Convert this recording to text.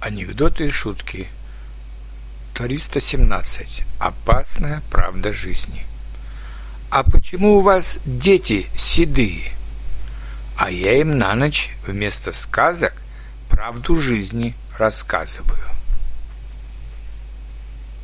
Анекдоты и шутки. 317. Опасная правда жизни. А почему у вас дети седые? А я им на ночь вместо сказок правду жизни рассказываю.